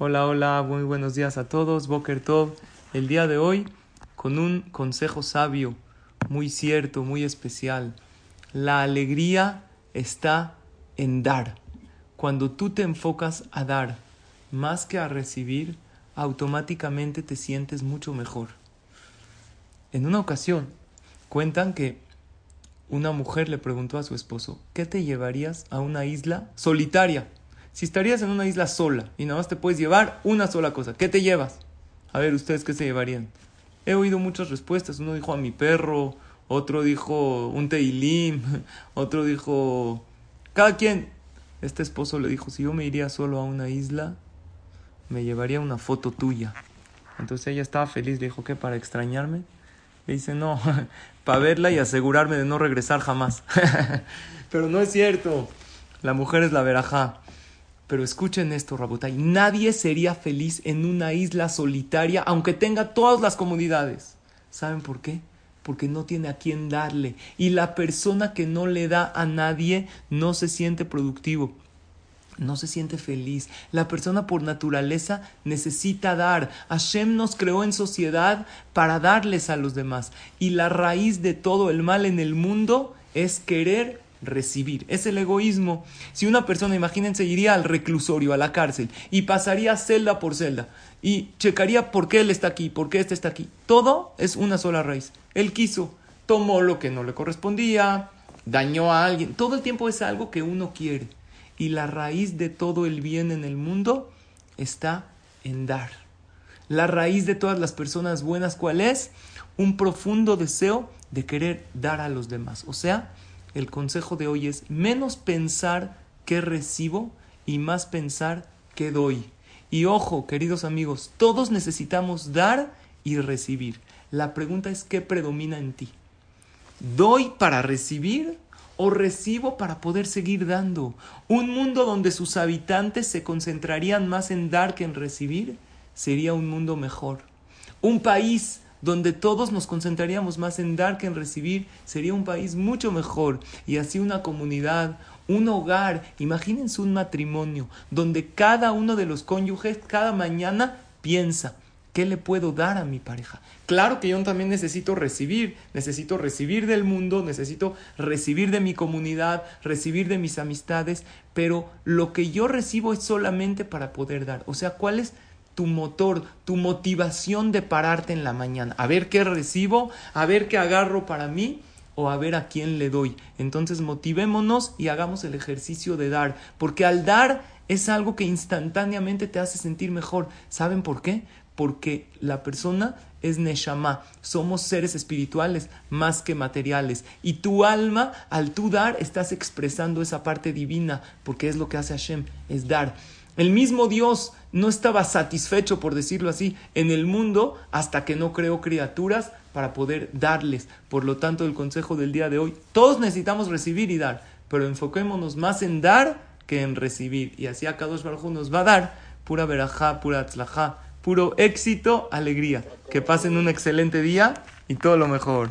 Hola, hola, muy buenos días a todos. Boker Tov. El día de hoy con un consejo sabio, muy cierto, muy especial. La alegría está en dar. Cuando tú te enfocas a dar más que a recibir, automáticamente te sientes mucho mejor. En una ocasión, cuentan que una mujer le preguntó a su esposo, ¿qué te llevarías a una isla solitaria? Si estarías en una isla sola y nada más te puedes llevar una sola cosa, ¿qué te llevas? A ver, ¿ustedes qué se llevarían? He oído muchas respuestas. Uno dijo a mi perro, otro dijo un teilim, otro dijo... Cada quien. Este esposo le dijo, si yo me iría solo a una isla, me llevaría una foto tuya. Entonces ella estaba feliz, le dijo, ¿qué? ¿Para extrañarme? Le dice, no, para verla y asegurarme de no regresar jamás. Pero no es cierto. La mujer es la verajá. Pero escuchen esto, Rabotay. Nadie sería feliz en una isla solitaria, aunque tenga todas las comodidades. ¿Saben por qué? Porque no tiene a quién darle. Y la persona que no le da a nadie no se siente productivo no se siente feliz. La persona por naturaleza necesita dar. Hashem nos creó en sociedad para darles a los demás. Y la raíz de todo el mal en el mundo es querer recibir. Es el egoísmo. Si una persona, imagínense, iría al reclusorio, a la cárcel, y pasaría celda por celda, y checaría por qué él está aquí, por qué este está aquí. Todo es una sola raíz. Él quiso, tomó lo que no le correspondía, dañó a alguien. Todo el tiempo es algo que uno quiere y la raíz de todo el bien en el mundo está en dar. La raíz de todas las personas buenas, ¿cuál es? Un profundo deseo de querer dar a los demás. O sea, el consejo de hoy es menos pensar que recibo y más pensar que doy. Y ojo, queridos amigos, todos necesitamos dar y recibir. La pregunta es ¿qué predomina en ti? ¿Doy para recibir o recibo para poder seguir dando. Un mundo donde sus habitantes se concentrarían más en dar que en recibir sería un mundo mejor. Un país donde todos nos concentraríamos más en dar que en recibir sería un país mucho mejor. Y así una comunidad, un hogar, imagínense un matrimonio donde cada uno de los cónyuges cada mañana piensa, ¿Qué le puedo dar a mi pareja? Claro que yo también necesito recibir, necesito recibir del mundo, necesito recibir de mi comunidad, recibir de mis amistades, pero lo que yo recibo es solamente para poder dar. O sea, ¿cuál es tu motor, tu motivación de pararte en la mañana? A ver qué recibo, a ver qué agarro para mí o a ver a quién le doy. Entonces motivémonos y hagamos el ejercicio de dar, porque al dar es algo que instantáneamente te hace sentir mejor. ¿Saben por qué? porque la persona es Neshama, somos seres espirituales más que materiales. Y tu alma, al tú dar, estás expresando esa parte divina, porque es lo que hace Hashem, es dar. El mismo Dios no estaba satisfecho, por decirlo así, en el mundo hasta que no creó criaturas para poder darles. Por lo tanto, el consejo del día de hoy, todos necesitamos recibir y dar, pero enfoquémonos más en dar que en recibir. Y así a Kadosh Baruj nos va a dar pura verajá, pura atzlajá, puro éxito, alegría. Que pasen un excelente día y todo lo mejor.